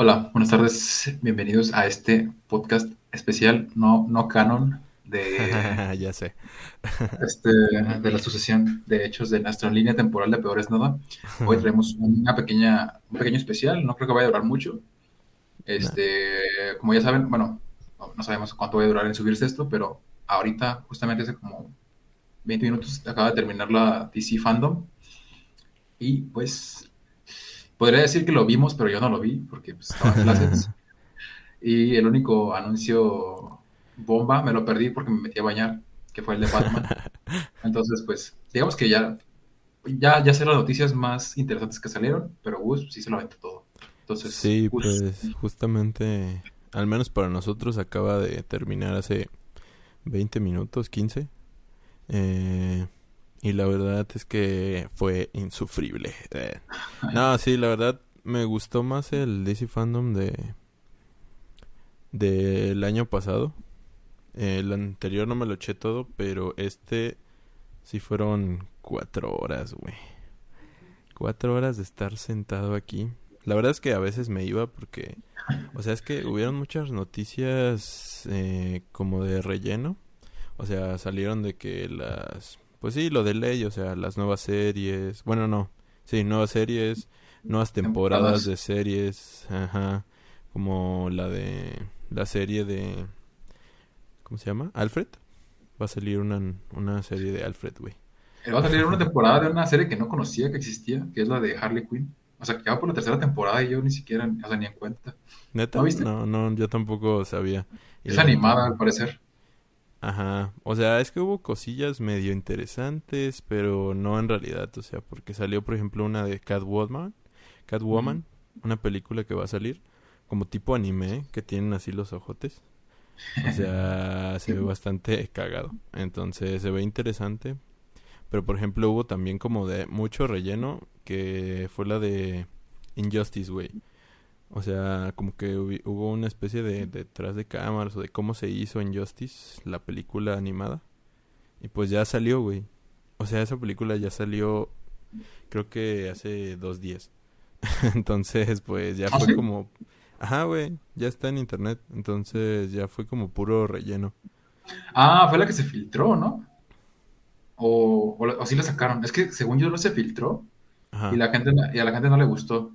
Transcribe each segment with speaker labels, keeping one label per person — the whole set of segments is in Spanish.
Speaker 1: Hola, buenas tardes. Bienvenidos a este podcast especial, no, no canon, de,
Speaker 2: ya sé.
Speaker 1: este, de la sucesión de hechos de nuestra línea temporal de Peores Nada. Hoy traemos una pequeña, un pequeño especial, no creo que vaya a durar mucho. Este, como ya saben, bueno, no sabemos cuánto va a durar en subirse esto, pero ahorita, justamente hace como 20 minutos, acaba de terminar la DC Fandom. Y pues Podría decir que lo vimos, pero yo no lo vi porque pues, estaba en clases. y el único anuncio bomba me lo perdí porque me metí a bañar, que fue el de Batman. Entonces, pues, digamos que ya, ya, ya sé las noticias más interesantes que salieron, pero Gus sí se lo aventó todo. Entonces,
Speaker 2: sí, pues justamente, al menos para nosotros acaba de terminar hace 20 minutos, 15. Eh, y la verdad es que fue insufrible. Eh. No, sí, la verdad me gustó más el DC Fandom de del año pasado. El anterior no me lo eché todo, pero este sí fueron cuatro horas, güey. Cuatro horas de estar sentado aquí. La verdad es que a veces me iba porque, o sea, es que hubieron muchas noticias eh, como de relleno. O sea, salieron de que las pues sí, lo de ley, o sea, las nuevas series. Bueno, no. Sí, nuevas series, nuevas temporadas de series. Ajá. Como la de. La serie de. ¿Cómo se llama? Alfred. Va a salir una, una serie de Alfred, güey.
Speaker 1: Eh, va a salir una temporada de una serie que no conocía que existía, que es la de Harley Quinn. O sea, que va por la tercera temporada y yo ni siquiera, o sea, ni en cuenta.
Speaker 2: ¿Neta? ¿No viste? No, no, yo tampoco sabía.
Speaker 1: Es animada, al parecer.
Speaker 2: Ajá, o sea, es que hubo cosillas medio interesantes, pero no en realidad, o sea, porque salió, por ejemplo, una de Catwoman, Catwoman, una película que va a salir, como tipo anime, que tienen así los ojotes. O sea, se ve bastante cagado. Entonces, se ve interesante. Pero, por ejemplo, hubo también como de mucho relleno, que fue la de Injustice, güey. O sea, como que hubo una especie de detrás de cámaras o de cómo se hizo en Justice, la película animada. Y pues ya salió, güey. O sea, esa película ya salió, creo que hace dos días. Entonces, pues ya ¿Ah, fue como... Ajá, güey, ya está en internet. Entonces ya fue como puro relleno.
Speaker 1: Ah, fue la que se filtró, ¿no? O, o, sí la sacaron. Es que según yo no se filtró. Y, la gente, y a la gente no le gustó.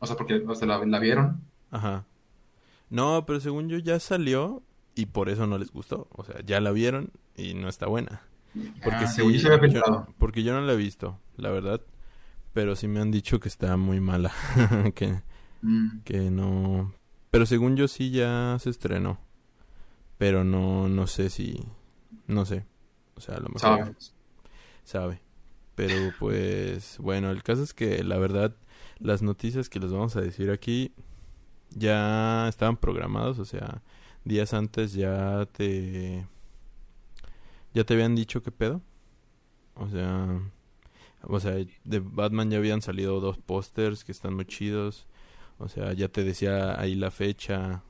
Speaker 1: O sea, porque o sea, la, vieron.
Speaker 2: Ajá. No, pero según yo ya salió y por eso no les gustó. O sea, ya la vieron y no está buena. Porque ah, sí, se yo, porque yo no la he visto, la verdad. Pero sí me han dicho que está muy mala. que, mm. que no. Pero según yo sí ya se estrenó. Pero no, no sé si. No sé. O sea, a lo mejor. Sabe. Sabe. Pero pues, bueno, el caso es que la verdad las noticias que les vamos a decir aquí ya estaban programados, o sea, días antes ya te ya te habían dicho qué pedo. O sea, o sea, de Batman ya habían salido dos pósters que están muy chidos. O sea, ya te decía ahí la fecha.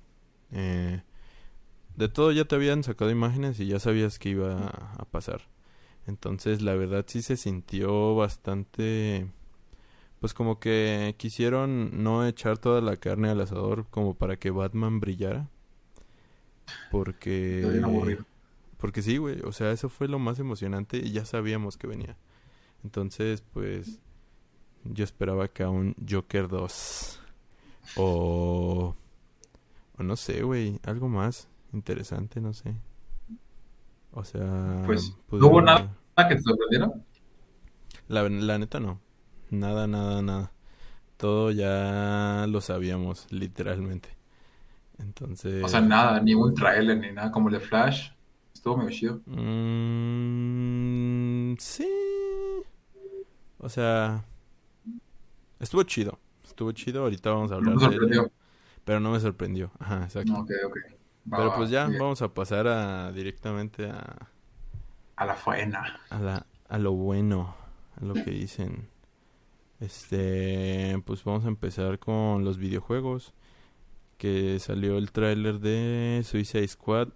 Speaker 2: Eh, de todo ya te habían sacado imágenes y ya sabías que iba a pasar. Entonces, la verdad sí se sintió bastante pues como que quisieron no echar toda la carne al asador como para que Batman brillara. Porque... Porque sí, güey. O sea, eso fue lo más emocionante y ya sabíamos que venía. Entonces, pues... Yo esperaba que a un Joker 2. O... O no sé, güey. Algo más interesante, no sé. O sea...
Speaker 1: Pues... ¿No hubo nada que te sorprendiera?
Speaker 2: La, la neta no. Nada, nada, nada. Todo ya lo sabíamos, literalmente. Entonces.
Speaker 1: O sea, nada, ni un trailer ni nada como el de Flash. Estuvo medio chido.
Speaker 2: Mm, sí. O sea. Estuvo chido. Estuvo chido. Ahorita vamos a hablar de él. Pero no me sorprendió. Ajá, exacto.
Speaker 1: Ok, ok.
Speaker 2: pero pues ya, vamos a pasar a directamente a.
Speaker 1: A la faena.
Speaker 2: A, la, a lo bueno. A lo que dicen. Este, pues vamos a empezar con los videojuegos. Que salió el tráiler de Suicide Squad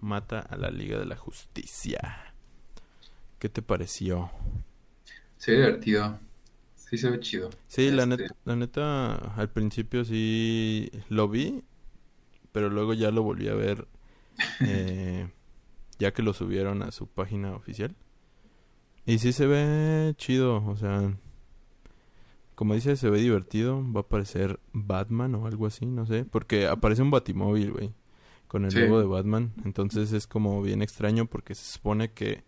Speaker 2: mata a la Liga de la Justicia. ¿Qué te pareció?
Speaker 1: Se ve divertido. Sí se ve chido.
Speaker 2: Sí, la, este neta, la neta, al principio sí lo vi, pero luego ya lo volví a ver eh, ya que lo subieron a su página oficial. Y sí se ve chido, o sea, como dice, se ve divertido. Va a aparecer Batman o algo así, no sé, porque aparece un Batimóvil, güey, con el logo de Batman. Entonces es como bien extraño porque se supone que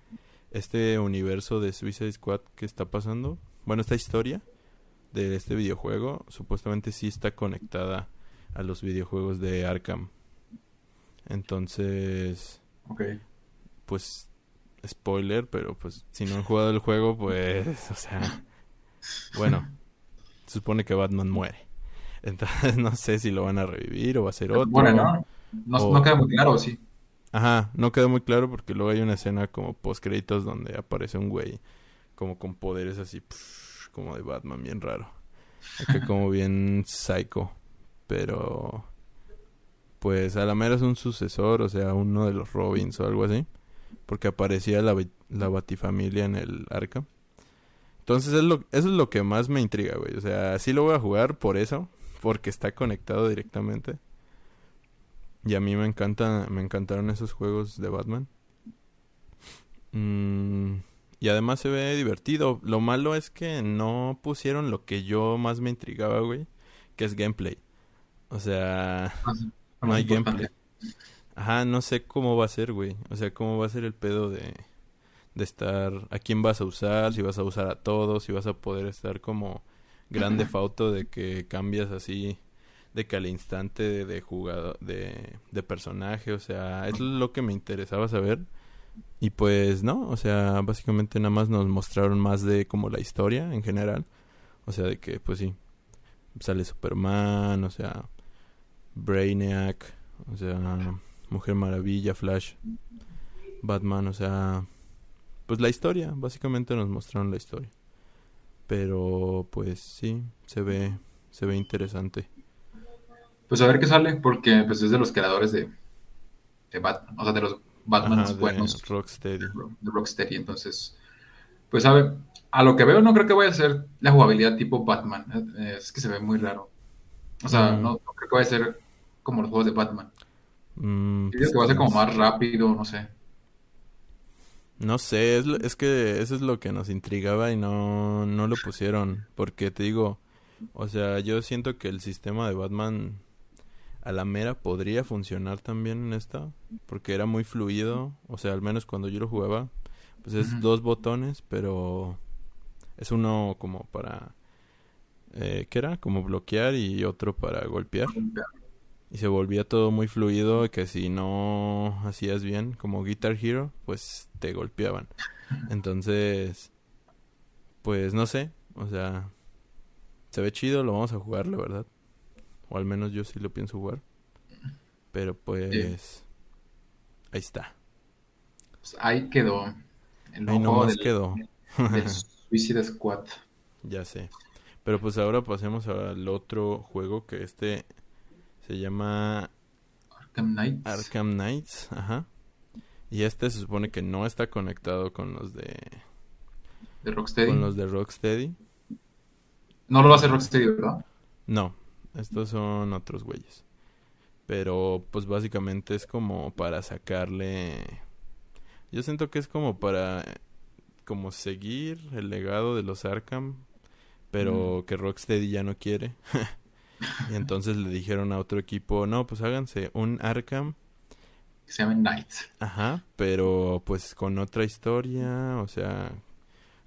Speaker 2: este universo de Suicide Squad que está pasando, bueno, esta historia de este videojuego, supuestamente sí está conectada a los videojuegos de Arkham. Entonces, pues spoiler, pero pues si no han jugado el juego, pues, o sea, bueno, se supone que Batman muere. Entonces no sé si lo van a revivir o va a ser otro.
Speaker 1: Bueno, no, no, queda muy claro, sí.
Speaker 2: Ajá, no queda muy claro porque luego hay una escena como post créditos donde aparece un güey como con poderes así, como de Batman, bien raro. Que como bien psycho. Pero pues a la mera es un sucesor, o sea, uno de los Robins o algo así. Porque aparecía la, la Batifamilia en el arca. Entonces es lo, eso es lo que más me intriga, güey. O sea, sí lo voy a jugar por eso, porque está conectado directamente. Y a mí me encanta, me encantaron esos juegos de Batman. Mm, y además se ve divertido. Lo malo es que no pusieron lo que yo más me intrigaba, güey, que es gameplay. O sea, ah, no hay gameplay. Ajá, no sé cómo va a ser, güey. O sea, cómo va a ser el pedo de, de estar... ¿A quién vas a usar? Si vas a usar a todos, si vas a poder estar como grande fauto de que cambias así de que al instante de, de jugador de, de personaje, o sea, es lo que me interesaba saber. Y pues no, o sea, básicamente nada más nos mostraron más de como la historia en general. O sea, de que pues sí, sale Superman, o sea, Brainiac, o sea, Mujer Maravilla, Flash, Batman, o sea, pues la historia, básicamente nos mostraron la historia. Pero pues sí, se ve se ve interesante.
Speaker 1: Pues a ver qué sale, porque pues es de los creadores de, de Batman, o sea, de los Batman buenos.
Speaker 2: De Rocksteady.
Speaker 1: De Rocksteady, entonces, pues a ver, a lo que veo no creo que vaya a ser la jugabilidad tipo Batman, eh, es que se ve muy raro. O sea, mm. no, creo que vaya a ser como los juegos de Batman. Mm, que va a ser como más rápido, no sé.
Speaker 2: No sé, es, es que eso es lo que nos intrigaba y no, no lo pusieron. Porque te digo, o sea, yo siento que el sistema de Batman a la mera podría funcionar también en esta. Porque era muy fluido. O sea, al menos cuando yo lo jugaba, pues es dos botones, pero es uno como para... Eh, ¿Qué era? Como bloquear y otro para golpear y se volvía todo muy fluido que si no hacías bien como Guitar Hero pues te golpeaban. Entonces pues no sé o sea se ve chido lo vamos a jugar la verdad. O al menos yo sí lo pienso jugar. Pero pues ahí está.
Speaker 1: Pues ahí quedó
Speaker 2: el ahí nomás quedó.
Speaker 1: Suicide Squad.
Speaker 2: Ya sé. Pero pues ahora pasemos al otro juego que este se llama
Speaker 1: Arkham Knights.
Speaker 2: Arkham Knights, ajá. Y este se supone que no está conectado con los de...
Speaker 1: De Rocksteady.
Speaker 2: Con los de Rocksteady.
Speaker 1: No lo hacer Rocksteady, ¿verdad?
Speaker 2: No, estos son otros güeyes. Pero pues básicamente es como para sacarle... Yo siento que es como para... Como seguir el legado de los Arkham. Pero mm. que Rocksteady ya no quiere. Y entonces le dijeron a otro equipo, no, pues háganse un Arkham.
Speaker 1: se llama Knights.
Speaker 2: Ajá, pero pues con otra historia, o sea,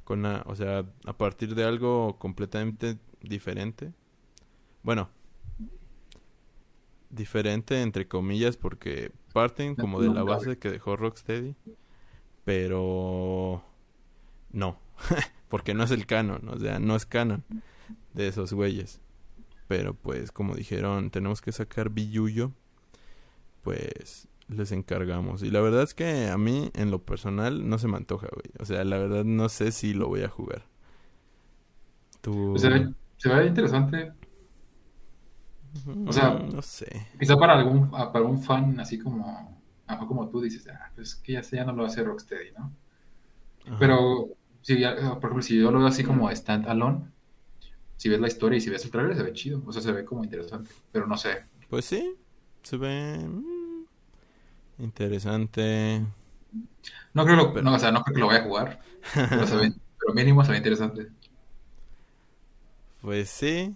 Speaker 2: con o sea, a partir de algo completamente diferente. Bueno, diferente entre comillas porque parten como de la base que dejó Rocksteady, pero no, porque no es el canon, o sea, no es canon de esos güeyes. Pero pues como dijeron, tenemos que sacar billuyo, pues les encargamos. Y la verdad es que a mí en lo personal no se me antoja, güey. O sea, la verdad no sé si lo voy a jugar.
Speaker 1: Tú... Pues se, ve, se ve interesante. O sea,
Speaker 2: no sé.
Speaker 1: Quizá para algún ah, para un fan así como como tú dices, ah, pues que ya, ya no lo hace Rocksteady, ¿no? Pero si por ejemplo, si yo lo veo así como stand alone, si ves la historia y si ves el trailer, se ve chido. O sea, se ve como interesante. Pero no sé.
Speaker 2: Pues sí, se ve mm, interesante.
Speaker 1: No creo, no, o sea, no creo que lo vaya a jugar. Pero, se ve, pero mínimo se ve interesante.
Speaker 2: Pues sí.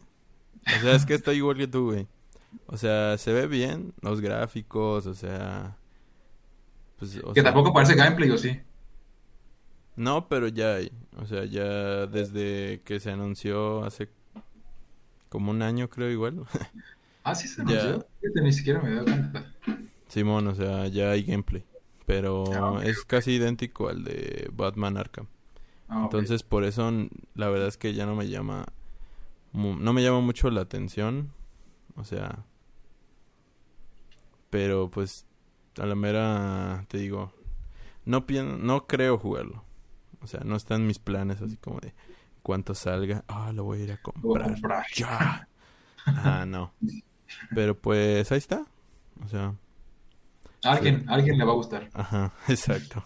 Speaker 2: O sea, es que estoy igual que tú, güey. O sea, se ve bien los gráficos, o sea...
Speaker 1: Pues, que tampoco parece gameplay, ¿o sí?
Speaker 2: No, pero ya hay. O sea, ya desde que se anunció hace como un año, creo, igual.
Speaker 1: Ah, sí se anunció. Ni siquiera me dado cuenta.
Speaker 2: Simón, o sea, ya hay gameplay. Pero ah, es casi idéntico al de Batman Arkham. Ah, Entonces, por eso, la verdad es que ya no me llama... No me llama mucho la atención. O sea... Pero, pues, a la mera, te digo... No, no creo jugarlo. O sea, no están mis planes así como de cuánto salga. Ah, lo voy a ir a comprar. Ya. Ah, no. Pero pues ahí está. O sea.
Speaker 1: alguien, alguien le va a gustar.
Speaker 2: Ajá, exacto.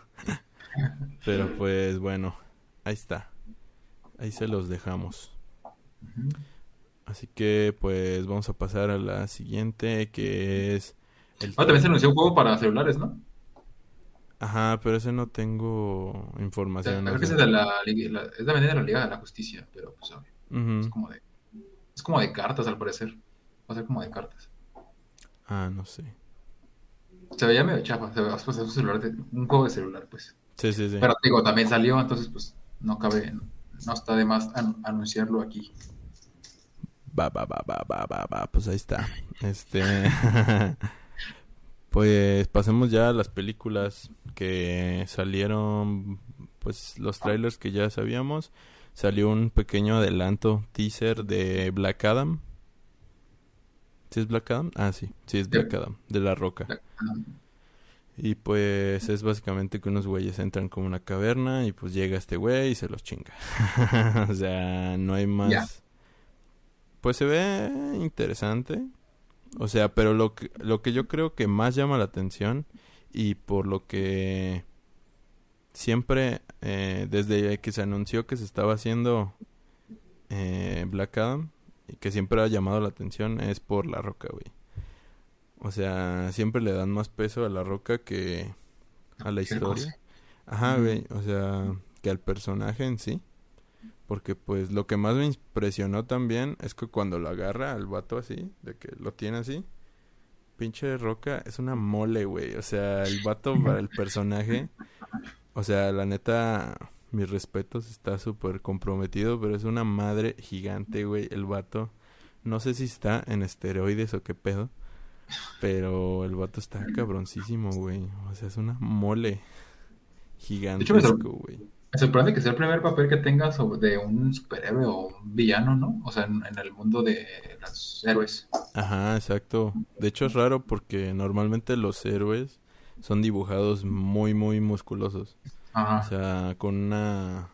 Speaker 2: Pero pues bueno, ahí está. Ahí se los dejamos. Así que pues vamos a pasar a la siguiente que es...
Speaker 1: El ah, también se anunció un juego para celulares, ¿no?
Speaker 2: Ajá, pero ese no tengo información.
Speaker 1: Creo que ese es de la, es de la Liga de la Justicia, pero pues es como de es como de cartas al parecer. Va a ser como de cartas.
Speaker 2: Ah, no sé.
Speaker 1: Se veía medio chafa, se veía pues, un, celular un juego de celular, pues.
Speaker 2: Sí, sí, sí.
Speaker 1: Pero digo, también salió, entonces pues no cabe, no está de más anunciarlo aquí.
Speaker 2: Va, va, va, va, va, va, va, pues ahí está. Este Pues pasemos ya a las películas que salieron, pues los trailers que ya sabíamos. Salió un pequeño adelanto, teaser de Black Adam. ¿Sí es Black Adam? Ah, sí, sí es Black Adam, de La Roca. Y pues es básicamente que unos güeyes entran como una caverna y pues llega este güey y se los chinga. o sea, no hay más. Pues se ve interesante. O sea, pero lo que, lo que yo creo que más llama la atención y por lo que siempre, eh, desde que se anunció que se estaba haciendo eh, Black Adam, y que siempre ha llamado la atención, es por La Roca, güey. O sea, siempre le dan más peso a La Roca que a la historia. Ajá, güey. O sea, que al personaje en sí. Porque pues lo que más me impresionó también es que cuando lo agarra al vato así, de que lo tiene así, pinche roca es una mole, güey. O sea, el vato para el personaje, o sea, la neta, mis respetos, está súper comprometido, pero es una madre gigante, güey, el vato. No sé si está en esteroides o qué pedo, pero el vato está cabroncísimo, güey. O sea, es una mole gigantesco, güey.
Speaker 1: Me sorprende que sea el primer papel que tengas de un superhéroe o un villano, ¿no? O sea, en, el mundo de los héroes.
Speaker 2: Ajá, exacto. De hecho es raro porque normalmente los héroes son dibujados muy, muy musculosos. Ajá. O sea, con una...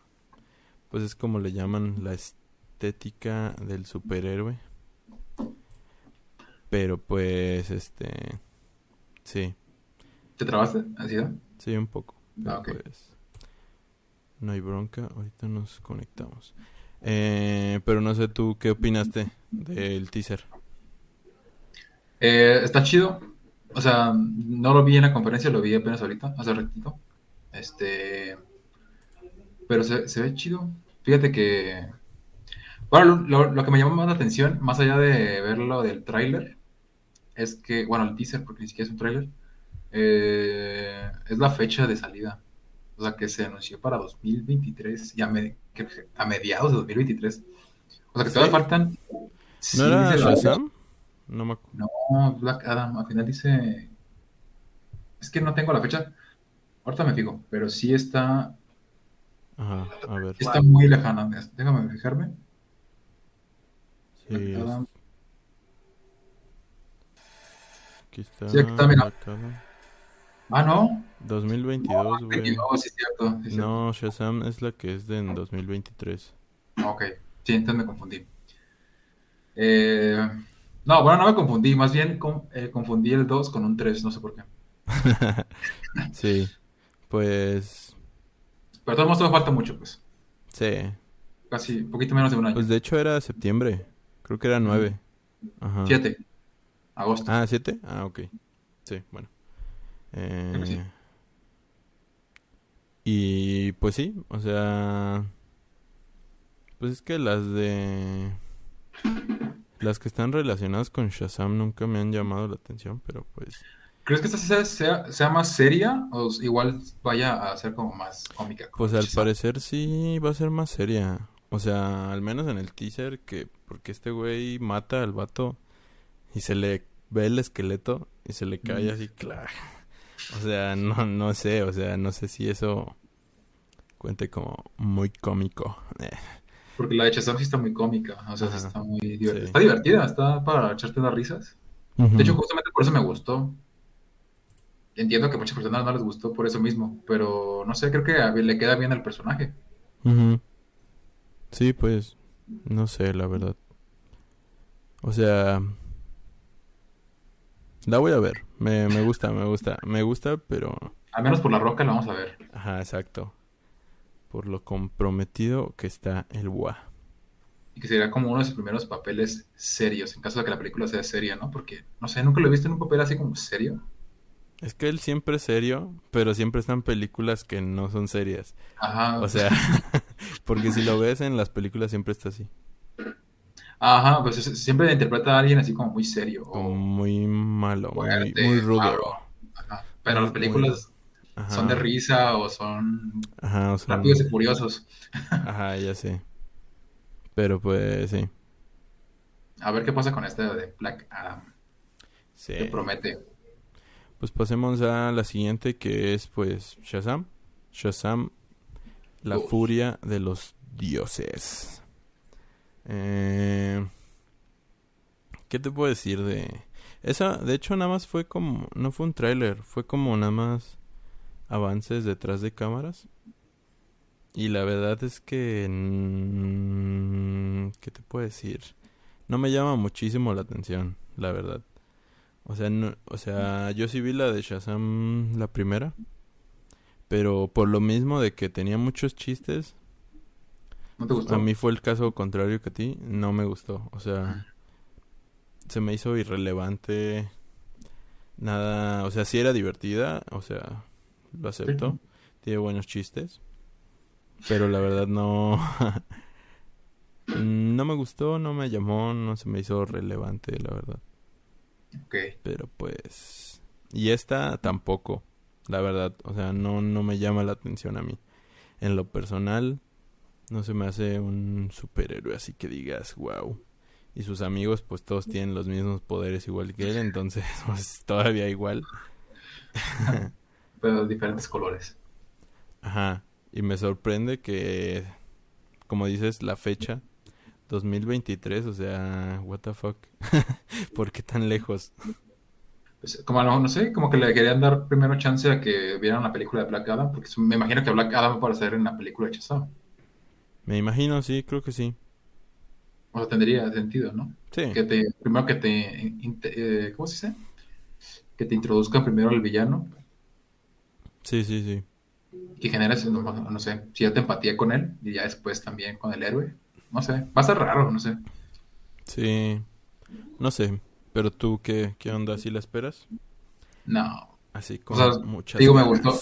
Speaker 2: Pues es como le llaman la estética del superhéroe. Pero pues, este... Sí.
Speaker 1: ¿Te trabaste? ¿Así?
Speaker 2: Sí, un poco. Ah. Pues, no hay bronca, ahorita nos conectamos. Eh, pero no sé tú, ¿qué opinaste del teaser?
Speaker 1: Eh, está chido. O sea, no lo vi en la conferencia, lo vi apenas ahorita, hace ratito. Este. Pero se, ve chido. Fíjate que. Bueno, lo, que me llamó más la atención, más allá de verlo del tráiler, es que, bueno, el teaser, porque ni siquiera es un tráiler, eh, es la fecha de salida o sea, que se anunció para 2023 y a, a mediados de 2023. O sea, que todavía faltan...
Speaker 2: ¿No era Shazam?
Speaker 1: No me acuerdo. No, Black Adam, al final dice... Es que no tengo la fecha. Ahorita me fijo, pero sí está...
Speaker 2: Ajá, a ver.
Speaker 1: Está muy lejana. Déjame fijarme.
Speaker 2: Sí, Black Adam. Aquí está.
Speaker 1: Sí, aquí está, mira. Ah, no.
Speaker 2: 2022, güey.
Speaker 1: No, sí, cierto,
Speaker 2: No, Shazam es la que es de en 2023.
Speaker 1: Ok, sí, entonces me confundí. Eh, no, bueno, no me confundí, más bien eh, confundí el 2 con un 3, no sé por qué.
Speaker 2: sí, pues...
Speaker 1: Pero todo el mundo falta mucho, pues.
Speaker 2: Sí,
Speaker 1: casi, un poquito menos de un año.
Speaker 2: Pues de hecho era septiembre, creo que era 9.
Speaker 1: Ajá. 7, agosto.
Speaker 2: Ah, 7, ah, ok. Sí, bueno. Eh... Y pues sí, o sea... Pues es que las de... Las que están relacionadas con Shazam nunca me han llamado la atención, pero pues...
Speaker 1: ¿Crees que esta sea, sea, más seria o igual vaya a ser como más cómica?
Speaker 2: Pues al parecer sí va a ser más seria. O sea, al menos en el teaser que... Porque este güey mata al vato y se le ve el esqueleto y se le cae así, claro. O sea, no, no sé, o sea, no sé si eso cuente como muy cómico.
Speaker 1: Porque la de Shazam sí está muy cómica, o sea, está muy divertida. Está divertida, está para echarte las risas. De hecho, justamente por eso me gustó. Entiendo que a muchas personas no les gustó por eso mismo, pero no sé, creo que le queda bien al personaje.
Speaker 2: Sí, pues, no sé, la verdad. O sea, la voy a ver. Me, me gusta, me gusta, me gusta, pero...
Speaker 1: Al menos por la roca la vamos a ver.
Speaker 2: Ajá, exacto por lo comprometido que está el WA.
Speaker 1: Y que sería como uno de sus primeros papeles serios, en caso de que la película sea seria, ¿no? Porque, no sé, nunca lo he visto en un papel así como serio.
Speaker 2: Es que él siempre es serio, pero siempre están películas que no son serias.
Speaker 1: Ajá.
Speaker 2: O sea, porque si lo ves en las películas siempre está así.
Speaker 1: Ajá, pues siempre interpreta a alguien así como muy serio.
Speaker 2: Como muy malo, muy, rudo.
Speaker 1: Ajá. Pero las películas son de risa o son, rápidos y furiosos.
Speaker 2: Ajá, ya sé. Pero pues sí.
Speaker 1: A ver qué pasa con este de Black Adam. Sí. Que promete.
Speaker 2: Pues pasemos a la siguiente que es pues Shazam. Shazam, la furia de los dioses. Eh, ¿Qué te puedo decir de esa? De hecho, nada más fue como no fue un tráiler, fue como nada más avances detrás de cámaras. Y la verdad es que... Mm, ¿Qué te puedo decir? No me llama muchísimo la atención, la verdad. O sea, o sea, yo sí vi la de Shazam la primera. Pero por lo mismo de que tenía muchos chistes.
Speaker 1: ¿No te gustó?
Speaker 2: A mí fue el caso contrario que a ti. No me gustó. O sea, se me hizo irrelevante. Nada, o sea, sí era divertida. O sea, lo acepto. Tiene buenos chistes. Pero la verdad no... no me gustó, no me llamó, no se me hizo relevante, la verdad.
Speaker 1: Ok.
Speaker 2: Pero pues... Y esta tampoco, la verdad. O sea, no, no me llama la atención a mí. En lo personal, no se me hace un superhéroe así que digas, wow. Y sus amigos, pues todos tienen los mismos poderes igual que él, entonces, pues todavía igual.
Speaker 1: pero diferentes colores.
Speaker 2: Ajá, y me sorprende que, como dices, la fecha, 2023, o sea, what the fuck, ¿por qué tan lejos?
Speaker 1: Pues, como no, no sé, como que le querían dar primero chance a que vieran la película de Black Adam, porque me imagino que Black Adam va a aparecer en la película de Chazam.
Speaker 2: Me imagino, sí, creo que sí.
Speaker 1: O sea, tendría sentido, ¿no?
Speaker 2: Sí.
Speaker 1: Que te, primero que te, eh, ¿cómo se dice? Que te introduzcan primero al villano
Speaker 2: Sí, sí, sí.
Speaker 1: Que generas, no, no sé, cierta empatía con él y ya después también con el héroe. No sé, va a ser raro, no sé.
Speaker 2: Sí, no sé. Pero tú, ¿qué, qué onda? ¿Sí la esperas?
Speaker 1: No.
Speaker 2: Así como o muchas
Speaker 1: Digo, me gustó,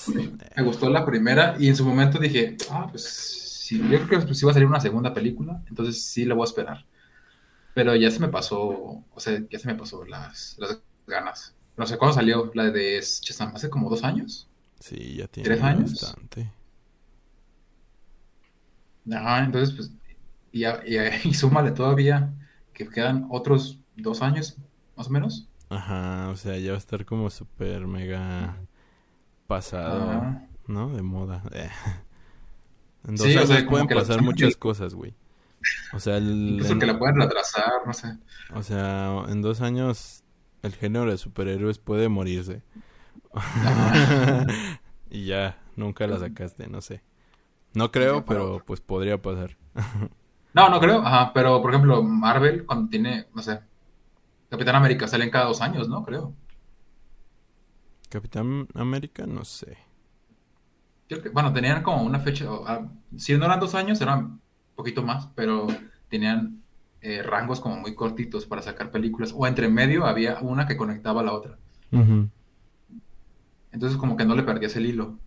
Speaker 1: me gustó la primera y en su momento dije, ah, pues sí, yo creo que sí va a salir una segunda película, entonces sí la voy a esperar. Pero ya se me pasó, o sea, ya se me pasó las, las ganas. No sé, ¿cuándo salió la de Chesam? ¿Hace como dos años?
Speaker 2: Sí, ya tiene
Speaker 1: ¿Tres años? bastante. Ah, entonces, pues, y, y, súmale todavía que quedan otros dos años, más o menos.
Speaker 2: Ajá, o sea, ya va a estar como súper mega pasado, ¿no? De moda. Eh. En dos años pueden pasar muchas cosas, güey. O sea, el,
Speaker 1: que la pueden retrasar, no sé.
Speaker 2: O sea, en dos años el género de superhéroes puede morirse. y ya, nunca la sacaste, no sé. No creo, pero pues podría pasar.
Speaker 1: no, no creo, ajá, pero por ejemplo, Marvel cuando tiene, no sé, Capitán América salen cada dos años, ¿no? Creo.
Speaker 2: Capitán América, no sé.
Speaker 1: Bueno, tenían como una fecha, ah, si no eran dos años, eran poquito más, pero tenían eh, rangos como muy cortitos para sacar películas. O entre medio había una que conectaba a la otra. Entonces como que no le perdías el hilo.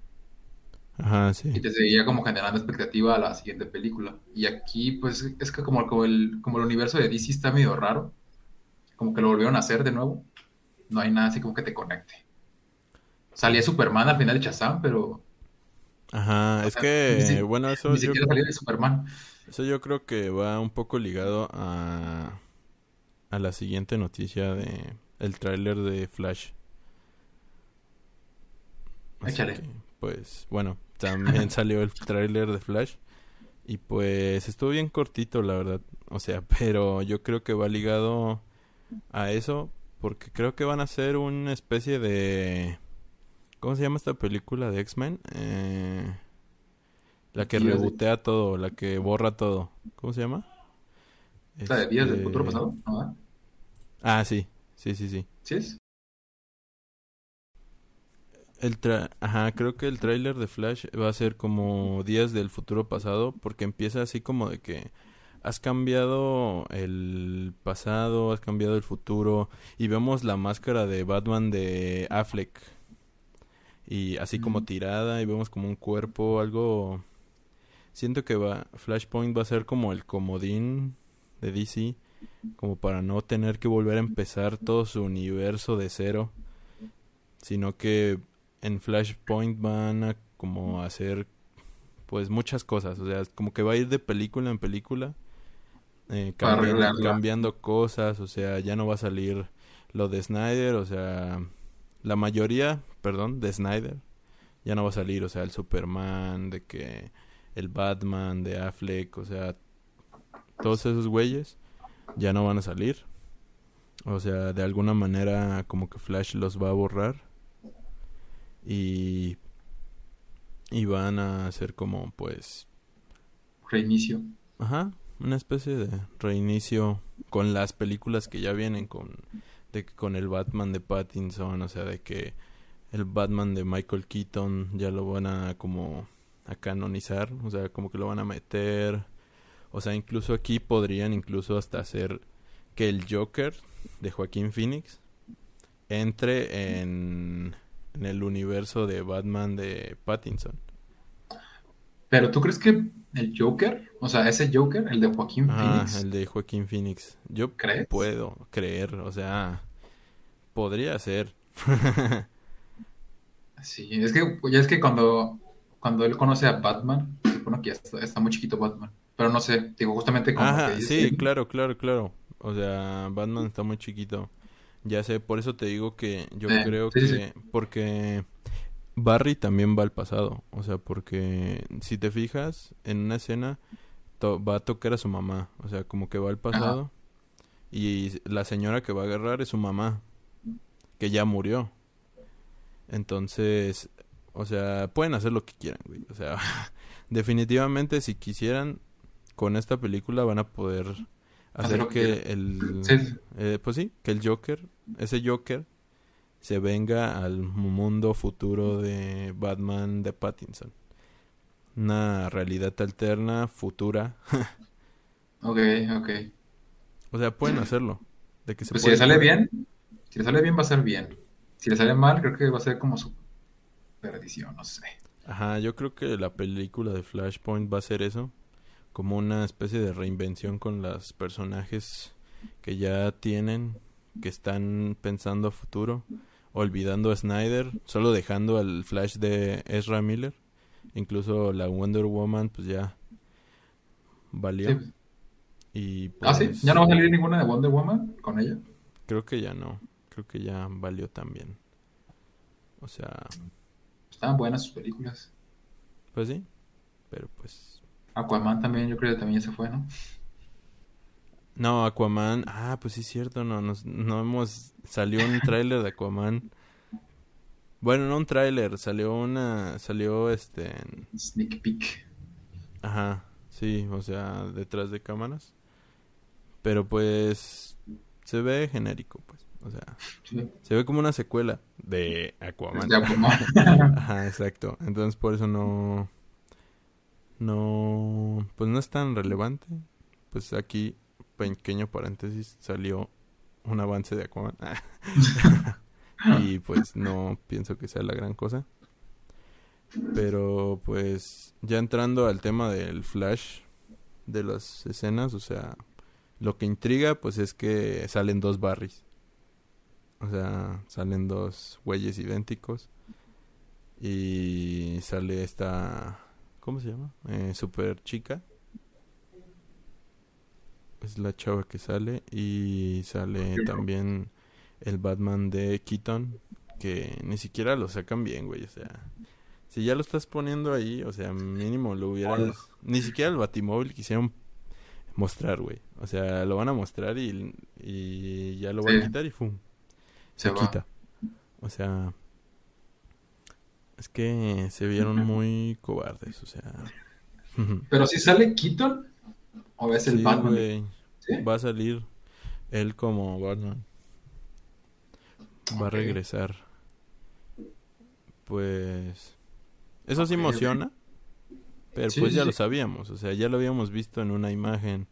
Speaker 2: Ajá, sí.
Speaker 1: Y te seguía como generando expectativa a la siguiente película. Y aquí, pues, es que como, como, el, como el universo de DC está medio raro, como que lo volvieron a hacer de nuevo, no hay nada así como que te conecte. Salía Superman al final de Shazam, pero...
Speaker 2: Ajá, es que, bueno, eso...
Speaker 1: Ni siquiera salía de Superman.
Speaker 2: Eso yo creo que va un poco ligado a, a la siguiente noticia de el tráiler de Flash.
Speaker 1: Échale.
Speaker 2: pues, bueno, también salió el tráiler de Flash. Y pues estuvo bien cortito, la verdad. O sea, pero yo creo que va ligado a eso porque creo que van a ser una especie de... ¿Cómo se llama esta película de X-Men? Eh, la que rebotea todo, la que borra todo. ¿Cómo se llama?
Speaker 1: ¿La de Días del Futuro Pasado?
Speaker 2: Ah, sí. Sí, sí, sí.
Speaker 1: ¿Sí es?
Speaker 2: El Ajá, creo que el tráiler de Flash va a ser como Días del Futuro Pasado porque empieza así como de que has cambiado el pasado, has cambiado el futuro y vemos la máscara de Batman de Affleck y así como tirada y vemos como un cuerpo, algo siento que va Flashpoint va a ser como el comodín de DC como para no tener que volver a empezar todo su universo de cero, sino que en Flashpoint van a como hacer pues muchas cosas, o sea, como que va a ir de película en película eh, cambiando, cosas, o sea, ya no va a salir lo de Snyder, o sea, la mayoría, perdón, de Snyder, ya no va a salir, o sea, el Superman, de que el Batman, de Affleck, o sea, todos esos güeyes ya no van a salir. O sea, de alguna manera como que Flash los va a borrar. Y y van a hacer como pues
Speaker 1: reinicio.
Speaker 2: Ajá, una especie de reinicio con las películas que ya vienen con de con el Batman de Pattinson, o sea, de que el Batman de Michael Keaton ya lo van a como a canonizar, o sea, como que lo van a meter. O sea, incluso aquí podrían incluso hasta hacer que el Joker de Joaquín Phoenix entre en, en el universo de Batman de Pattinson.
Speaker 1: Pero tú crees que el Joker, o sea, ese Joker, el de Joaquín ah, Phoenix.
Speaker 2: el de Joaquín Phoenix. Yo puedo creer, o sea, podría ser.
Speaker 1: sí, es que ya es que cuando, cuando él conoce a Batman, supone que ya está, muy chiquito Batman. Pero no sé, digo, justamente como
Speaker 2: que sí, claro, claro, claro. O sea, Batman está muy chiquito. Ya sé, por eso te digo que yo creo que porque Barry también va al pasado, o sea, porque si te fijas en una escena va a tocar a su mamá, o sea, como que va al pasado y la señora que va a agarrar es su mamá, que ya murió. Entonces, o sea, pueden hacer lo que quieran, güey. O sea, definitivamente si quisieran con esta película van a poder hacer, que el eh, pues sí, que el Joker, ese Joker se venga al mundo futuro de Batman de Pattinson. Una realidad alterna, futura.
Speaker 1: ok, ok.
Speaker 2: O sea, pueden hacerlo. De que se
Speaker 1: pues si le sale bien, si le sale bien va a ser bien. Si le sale mal, creo que va a ser como su perdición, no sé.
Speaker 2: Ajá, yo creo que la película de Flashpoint va a ser eso. Como una especie de reinvención con los personajes que ya tienen, que están pensando a futuro olvidando a Snyder, solo dejando al Flash de Ezra Miller. Incluso la Wonder Woman, pues ya valió. Y
Speaker 1: ¿Ah, sí? ¿Ya no va a salir ninguna de Wonder Woman con ella?
Speaker 2: Creo que ya no. Creo que ya valió también. O sea...
Speaker 1: Estaban buenas sus películas.
Speaker 2: Pues sí. Pero pues...
Speaker 1: Aquaman también, yo creo que también se fue, ¿no?
Speaker 2: No, Aquaman. Ah, pues sí es cierto, no, no hemos... Salió un tráiler de Aquaman. Bueno, no un tráiler, salió una... Salió este...
Speaker 1: Sneak peek.
Speaker 2: Ajá, sí, o sea, detrás de cámaras. Pero pues... Se ve genérico, pues. O sea, se ve como una secuela de Aquaman.
Speaker 1: De Aquaman.
Speaker 2: Ajá, exacto. Entonces por eso no... no, pues no es tan relevante. Pues aquí, pequeño paréntesis, salió un avance de Aquaman. y pues no pienso que sea la gran cosa. Pero pues ya entrando al tema del flash de las escenas, o sea, lo que intriga pues es que salen dos Barrys. O sea, salen dos güeyes idénticos. Y sale esta... ¿Cómo se llama? Eh, super chica. Es la chava que sale. Y sale también el Batman de Keaton. Que ni siquiera lo sacan bien, güey. O sea, si ya lo estás poniendo ahí, o sea, mínimo lo hubieras... Ni siquiera el Batimóvil quisieron mostrar, güey. O sea, lo van a mostrar y, y ya lo van a quitar y ¡fum! Se, quita. O sea... Es que se vieron muy cobardes, o sea...
Speaker 1: ¿Pero si sale Keaton? ¿O es el Batman?
Speaker 2: Va a salir él como Batman. Va a regresar. Pues... Eso sí emociona. Pero pues ya lo sabíamos, o sea, ya lo habíamos visto en una imagen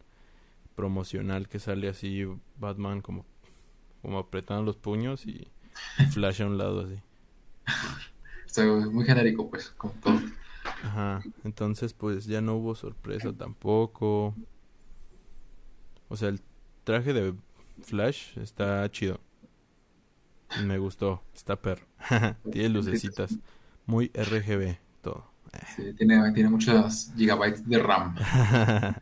Speaker 2: promocional que sale así Batman como, como apretando los puños y Flash a un lado así.
Speaker 1: Muy genérico pues, como todo.
Speaker 2: Ajá, entonces pues ya no hubo sorpresa tampoco. O sea, el traje de Flash está chido. Me gustó, está perro. Tiene lucecitas. Muy RGB todo.
Speaker 1: Sí, tiene, tiene muchos gigabytes de RAM.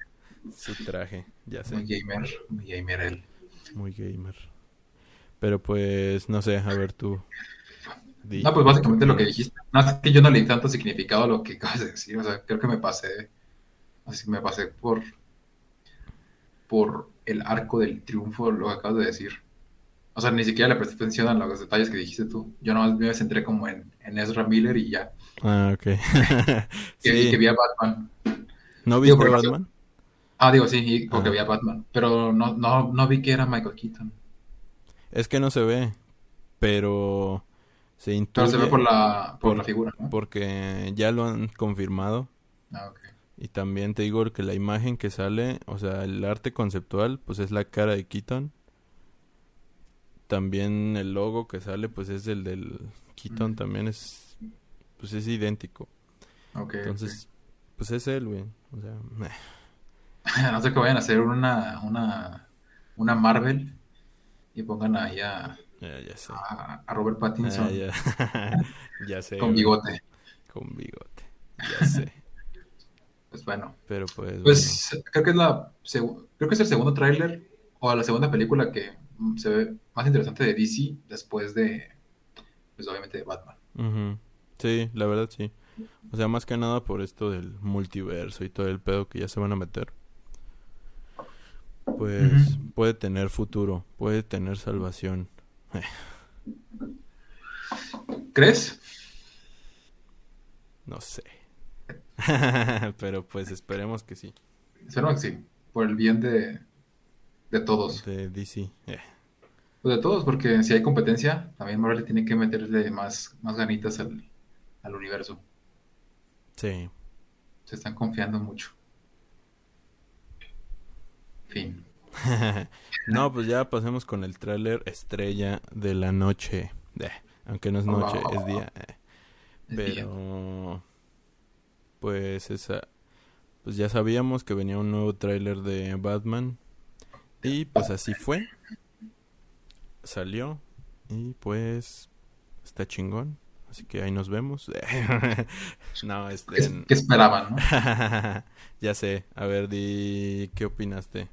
Speaker 2: Su traje, ya sé.
Speaker 1: Muy gamer, muy gamer él.
Speaker 2: Muy gamer. Pero pues, no sé, a ver tú.
Speaker 1: No, pues básicamente lo que dijiste. No, es que yo no le di tanto significado a lo que acabas de decir. O sea, creo que me pasé. Así me pasé por. Por el arco del triunfo, lo que acabas de decir. O sea, ni siquiera le presté atención a los detalles que dijiste tú. Yo nomás me centré como en, en Ezra Miller y ya.
Speaker 2: Ah, ok.
Speaker 1: sí. que vi a Batman.
Speaker 2: ¿No viste Batman?
Speaker 1: Ah, digo, sí, porque vi a Batman. Pero no, no, no vi que era Michael Keaton.
Speaker 2: Es que no se ve, pero se intuye...
Speaker 1: Pero se ve por la, por, la figura, ¿no?
Speaker 2: Porque ya lo han confirmado.
Speaker 1: Ah, ok.
Speaker 2: Y también te digo que la imagen que sale, o sea, el arte conceptual, pues es la cara de Keaton. También el logo que sale, pues es el del Keaton, también es, pues es idéntico.
Speaker 1: Okay,
Speaker 2: Entonces, pues es él, güey. O
Speaker 1: sea, no sé que vayan a hacer una, una, una Marvel y pongan ahí a, a, Robert Pattinson.
Speaker 2: ya. sé.
Speaker 1: Con bigote.
Speaker 2: Con bigote. Ya sé.
Speaker 1: pues bueno.
Speaker 2: Pero pues.
Speaker 1: Pues creo que es la creo que es el segundo tráiler o la segunda película que se ve más interesante de DC después de, pues obviamente de Batman.
Speaker 2: Sí, la verdad sí. O sea, más que nada por esto del multiverso y todo el pedo que ya se van a meter. Pues puede tener futuro, puede tener salvación.
Speaker 1: ¿Crees?
Speaker 2: No sé. Pero pues esperemos que sí.
Speaker 1: Esperemos que sí, por el bien de, de todos.
Speaker 2: De DC. Eh.
Speaker 1: Pues de todos, porque si hay competencia, también Marvel tiene que meterle más, más ganitas al, al universo.
Speaker 2: Sí.
Speaker 1: Se están confiando mucho. Fin.
Speaker 2: no, pues ya pasemos con el tráiler estrella de la noche. Eh, aunque no es noche, es día. Eh. Pero pues esa pues ya sabíamos que venía un nuevo tráiler de Batman y pues así fue salió y pues está chingón. Así que ahí nos vemos. no, este...
Speaker 1: ¿Qué esperaban, no?
Speaker 2: ya sé. A ver, di... ¿Qué opinaste?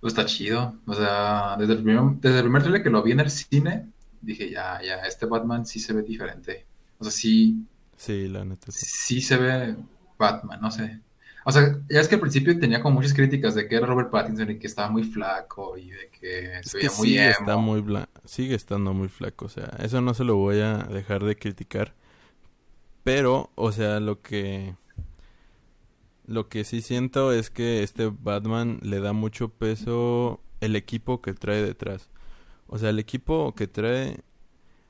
Speaker 1: Pues está chido. O sea, desde el primer, desde el primer trailer que lo vi en el cine, dije, ya, ya, este Batman sí se ve diferente. O sea, sí...
Speaker 2: Sí, la neta.
Speaker 1: Sí se ve Batman, no sé. O sea, ya es que al principio tenía como muchas críticas de que era Robert Pattinson y que estaba muy flaco y de que se veía muy
Speaker 2: sigue Está muy sigue estando muy flaco, o sea, eso no se lo voy a dejar de criticar. Pero, o sea, lo que lo que sí siento es que este Batman le da mucho peso el equipo que trae detrás. O sea, el equipo que trae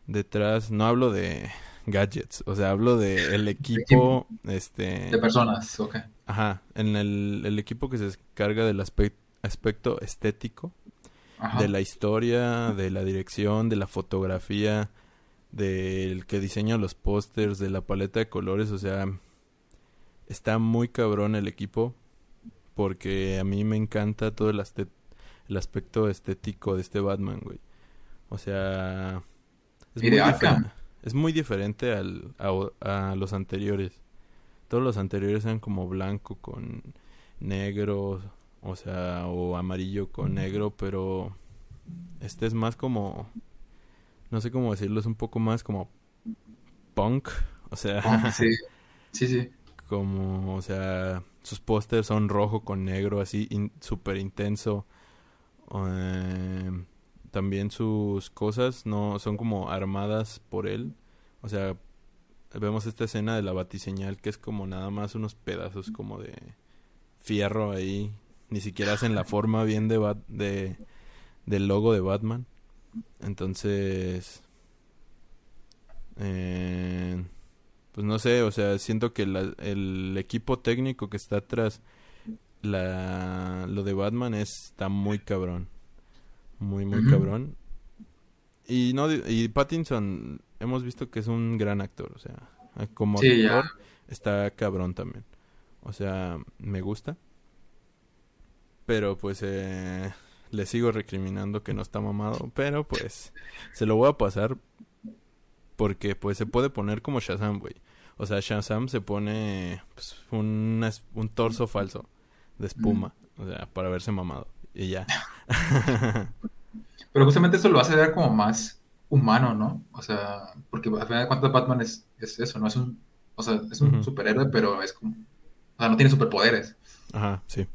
Speaker 2: detrás, no hablo de gadgets. O sea, hablo de el equipo, este...
Speaker 1: De personas, ok.
Speaker 2: Ajá, en el, el equipo que se encarga del aspecto estético, de la historia, de la dirección, de la fotografía, del que diseña los pósters, de la paleta de colores, o sea, está muy cabrón el equipo porque a mí me encanta todo el, el aspecto estético de este Batman, güey. O sea,
Speaker 1: es, muy,
Speaker 2: es muy diferente al, a, los anteriores. Todos los anteriores eran como blanco con negro, o sea, o amarillo con negro, pero este es más como, no sé cómo decirlo, es un poco más como punk, o sea,
Speaker 1: sí, sí, sí.
Speaker 2: Como, o sea, sus pósters son rojo con negro, así súper intenso. Eh, también sus cosas no son como armadas por él. O sea, vemos esta escena de la batiseñal que es como nada más unos pedazos como de fierro ahí. Ni siquiera hacen la forma bien de, de del logo de Batman. Entonces, eh, pues no sé, o sea, siento que el equipo técnico que está atrás, la, lo de Batman está muy cabrón muy, muy cabrón. Y no y Pattinson hemos visto que es un gran actor, o sea, como actor está cabrón también. O sea, me gusta. Pero pues eh, le sigo recriminando que no está mamado, pero pues se lo voy a pasar porque pues se puede poner como Shazam, güey. O sea, Shazam se pone pues, un, un torso falso de espuma, o sea, para verse mamado. Y ya.
Speaker 1: Pero justamente eso lo hace ver como más humano, ¿no? O sea, porque al final de cuentas Batman es, es eso, ¿no? Es un, o sea, es un superhéroe, pero es como, o sea, no tiene superpoderes.
Speaker 2: Ajá, sí.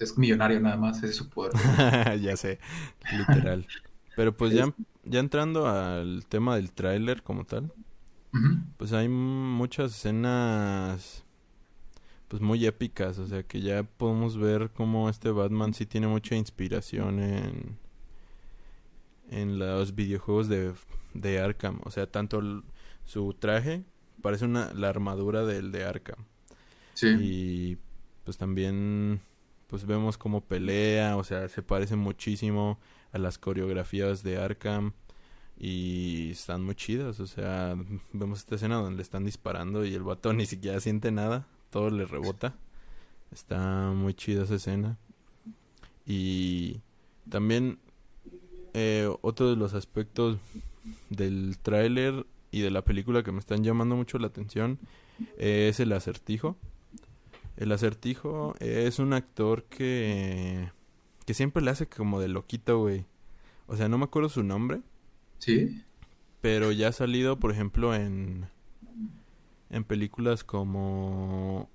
Speaker 1: Es, millonario nada más, ese es su poder.
Speaker 2: ya sé, literal. Pero pues ya, ya entrando al tema del tráiler como tal, pues hay muchas escenas pues muy épicas, o sea que ya podemos ver cómo este Batman sí tiene mucha inspiración en en los videojuegos de, de Arkham, o sea, tanto su traje parece una la armadura del de Arkham.
Speaker 1: Sí.
Speaker 2: Y pues también pues vemos cómo pelea, o sea, se parece muchísimo a las coreografías de Arkham y están muy chidas, o sea, vemos esta escena donde le están disparando y el vato ni siquiera siente nada todo le rebota. Está muy chida esa escena. Y también eh, otro de los aspectos del tráiler y de la película que me están llamando mucho la atención es el acertijo. El acertijo es un actor que que siempre le hace como de loquito, güey. O sea, no me acuerdo su nombre.
Speaker 1: Sí.
Speaker 2: Pero ya ha salido, por ejemplo, en en películas como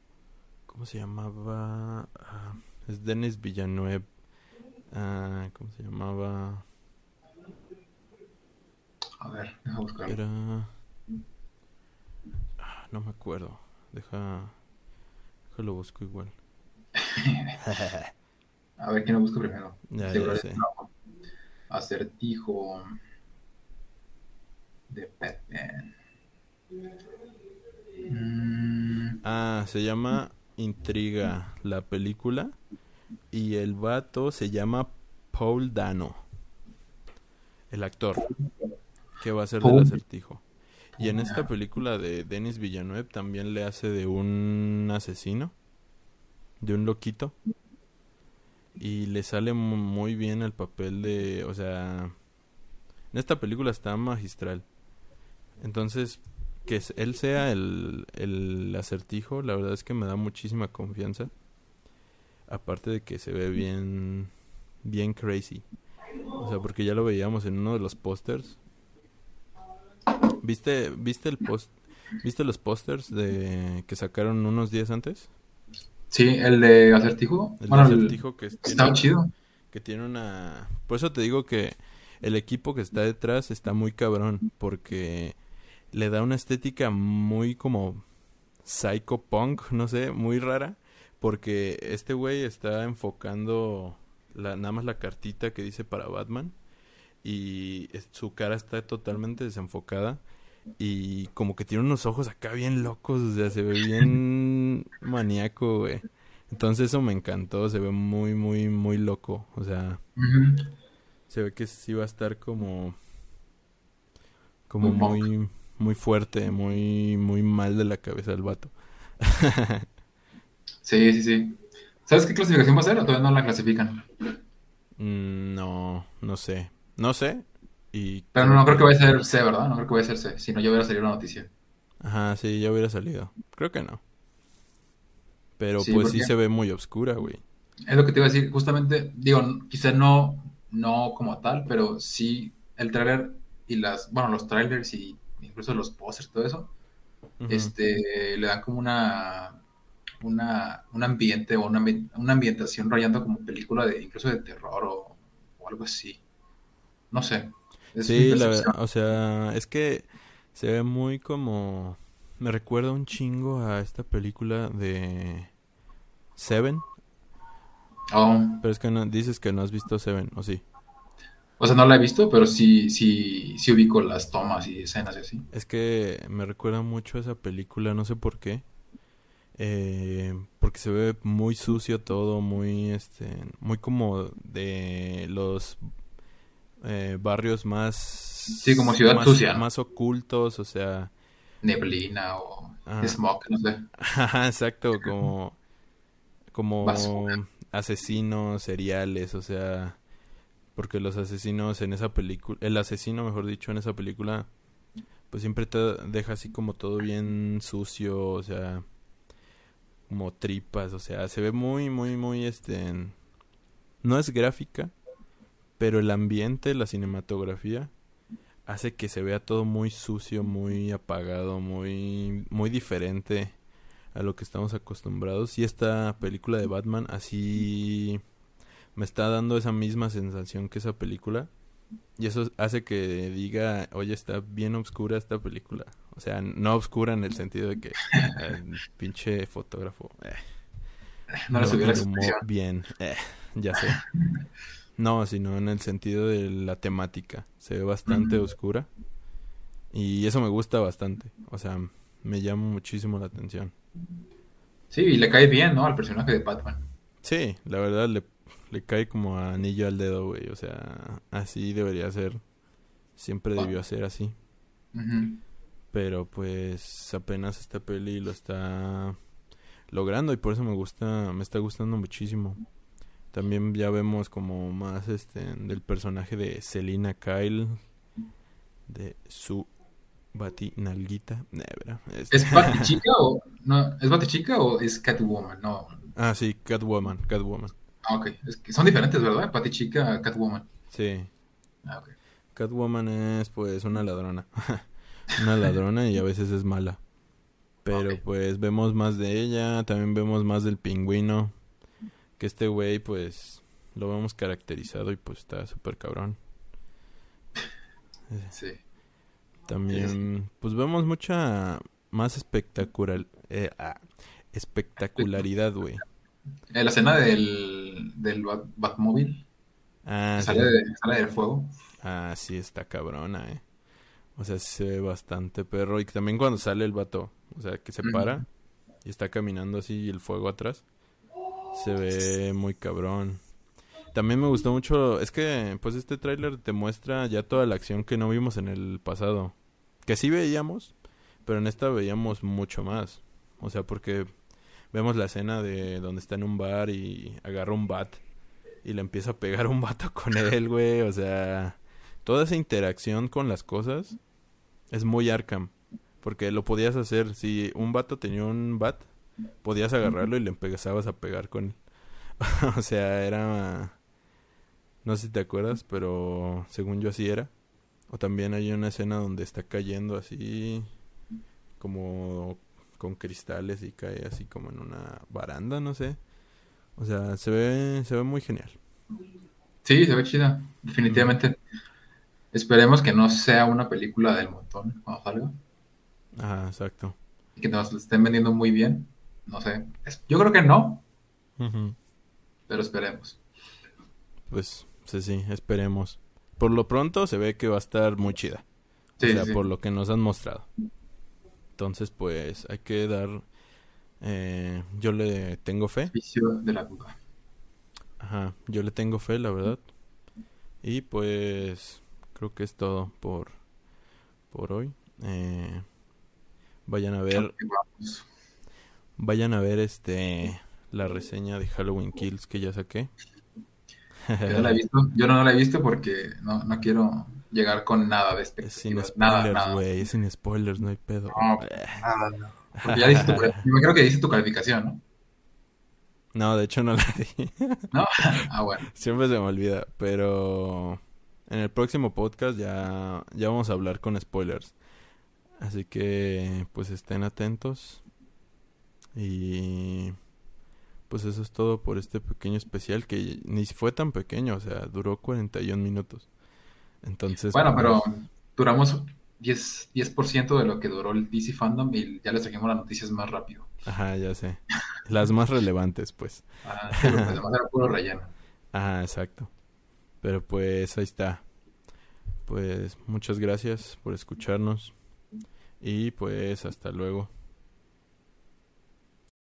Speaker 2: ¿cómo se llamaba? Ah, es Denis Villeneuve. Ah, ¿Cómo se llamaba?
Speaker 1: A ver, deja buscar.
Speaker 2: Era... Ah, no me acuerdo. Deja... Déjalo busco igual.
Speaker 1: A ver, ¿quién lo busco primero?
Speaker 2: Ya, ya sé.
Speaker 1: Acertijo de Batman.
Speaker 2: Mm. Ah, se llama Intriga la película. Y el vato se llama Paul Dano. El actor. Que va a ser del acertijo. Y en esta película de Denis Villeneuve también le hace de un asesino. De un loquito. Y le sale muy bien el papel de... O sea... En esta película está magistral. Entonces, que él sea el, el acertijo, la verdad es que me da muchísima confianza. Aparte de que se ve bien, bien crazy. O sea, porque ya lo veíamos en uno de los pósters. ¿Viste, viste el post, viste los pósters de que sacaron unos días antes?
Speaker 1: Sí, el de acertijo.
Speaker 2: El de acertijo que
Speaker 1: está chido.
Speaker 2: Que tiene una, por eso te digo que el equipo que está detrás está muy cabrón porque le da una estética muy como psycho punk, no sé, muy rara, porque este güey está enfocando la, nada más la cartita que dice para Batman y su cara está totalmente desenfocada Y como que tiene unos ojos acá bien locos, o sea, se ve bien maníaco, güey. Entonces eso me encantó, se ve muy, muy, muy loco. O sea, se ve que sí va a estar como... Como muy, muy fuerte, muy, muy mal de la cabeza el vato.
Speaker 1: sí, sí, sí. ¿Sabes qué clasificación va a ser o todavía no la clasifican?
Speaker 2: Mm, no, no sé. No sé. Y
Speaker 1: Pero no, creo que vaya a ser C, ¿verdad? No creo que vaya a ser C. Si no, ya hubiera salido la noticia.
Speaker 2: Ajá, sí, ya hubiera salido. Creo que no. Pero pues sí se ve muy oscura, güey.
Speaker 1: Es lo que te iba a decir. Justamente, digo, quizá no, no como tal, pero sí el trailer y las, bueno, los trailers y incluso los posters, todo eso, este, le dan como una, una, un ambiente o una, una ambientación rayando como película de, incluso de terror o, o algo así. No sé.
Speaker 2: sí, la verdad, o sea, es que se ve muy como... Me recuerda un chingo a esta película de Seven. Oh. Pero es que no, dices que no has visto Seven, ¿o sí?
Speaker 1: O sea, no la he visto, pero sí, sí, sí ubico las tomas y escenas y así.
Speaker 2: Es que me recuerda mucho a esa película, no sé por qué. Eh, porque se ve muy sucio todo, muy, este, muy como de los eh, barrios más...
Speaker 1: Sí, como ciudad
Speaker 2: más,
Speaker 1: sucia.
Speaker 2: Más ocultos, o sea...
Speaker 1: Neblina o smog, no sé.
Speaker 2: exacto, como... Como asesinos seriales, o sea... Porque los asesinos en esa película... El asesino, mejor dicho, en esa película... Pues siempre te deja así como todo bien sucio, o sea... Como tripas, o sea, se ve muy, muy, muy, este... No es gráfica, pero el ambiente, la cinematografía, hace que se vea todo muy sucio, muy apagado, muy, muy diferente a lo que estamos acostumbrados. Y esta película de Batman así me está dando esa misma sensación que esa película. Y eso hace que diga, oye, está bien oscura esta película. O sea, no oscura en el sentido de que el pinche fotógrafo... Eh,
Speaker 1: no, lo subió
Speaker 2: bien, eh, ya sé. No, sino en el sentido de la temática. Se ve bastante oscura. Y eso me gusta bastante. O sea, me llama muchísimo la atención.
Speaker 1: Sí, y le cae bien, ¿no? Al personaje de Batman.
Speaker 2: Sí, la verdad le, le cae como anillo al dedo, güey. O sea, así debería ser. Siempre debió ser así. Pero pues apenas esta peli lo está logrando y por eso me gusta, me está gustando muchísimo. También ya vemos como más este del personaje de Selina Kyle de su batinalguita.
Speaker 1: Este. ¿Es Batichica o no? ¿Es Batichica o es Catwoman? No.
Speaker 2: Ah, sí, Catwoman, Catwoman.
Speaker 1: Ah, ok. Es que son diferentes, ¿verdad? Batichica, Catwoman.
Speaker 2: Sí. Ah, ok. Catwoman es pues una ladrona. una ladrona y a veces es mala. Pero pues vemos más de ella, también vemos más del pingüino que este güey, pues, lo vemos caracterizado y pues está súper cabrón.
Speaker 1: Sí.
Speaker 2: También, pues vemos mucha más espectacular, eh, ah, espectacularidad, güey.
Speaker 1: La escena del, del Batmóvil. Ah, sale, sale del fuego.
Speaker 2: Ah, sí, está cabrona, eh. O sea, se ve bastante perro. Y también cuando sale el vato, o sea, que se para y está caminando así y el fuego atrás. Se ve muy cabrón. También me gustó mucho, es que pues este tráiler te muestra ya toda la acción que no vimos en el pasado. Que sí veíamos, pero en esta veíamos mucho más. O sea, porque vemos la escena de donde está en un bar y agarra un bat y le empieza a pegar un vato con él, güey. O sea, toda esa interacción con las cosas es muy Arkham. Porque lo podías hacer, si un vato tenía un bat, podías agarrarlo y le empezabas a pegar con él. o sea, era... No sé si te acuerdas, pero según yo así era. O también hay una escena donde está cayendo así como con cristales y cae así como en una baranda, no sé. O sea, se ve se ve muy genial.
Speaker 1: Sí, se ve chida, definitivamente. Esperemos que no sea una película del montón cuando salga.
Speaker 2: Ah, exacto.
Speaker 1: Y que nos lo estén vendiendo muy bien. No sé. Yo creo que no. Pero esperemos.
Speaker 2: Pues sí, sí, esperemos. Por lo pronto se ve que va a estar muy chida. o sea, por lo que nos han mostrado. Entonces, pues hay que dar... Eh, yo le tengo fe.
Speaker 1: de la duda.
Speaker 2: Ajá, yo le tengo fe, la verdad. Y pues creo que es todo por, por hoy. Eh, vayan a ver... Vayan a ver este la reseña de Halloween Kills que ya saqué.
Speaker 1: Yo no la he visto, yo no, la he visto porque no, no quiero llegar con nada de expectativas.
Speaker 2: Sin spoilers, güey, es sin spoilers, no hay pedo.
Speaker 1: No, nada, no. Porque ya dice tu, yo creo que dice tu calificación, ¿no?
Speaker 2: No, de hecho no la di.
Speaker 1: ¿No? Ah, bueno.
Speaker 2: Siempre se me olvida, pero en el próximo podcast ya, ya vamos a hablar con spoilers. Así que pues estén atentos. Y pues eso es todo por este pequeño especial que ni fue tan pequeño, o sea, duró 41 minutos. Entonces...
Speaker 1: Bueno, pero pues, duramos 10%, 10 de lo que duró el DC Fandom y ya les trajimos las noticias más rápido.
Speaker 2: Ajá, ya sé. Las más relevantes, pues.
Speaker 1: Ah, pero pues además era puro relleno.
Speaker 2: Ajá, exacto. Pero pues ahí está. Pues muchas gracias por escucharnos. Y pues hasta luego.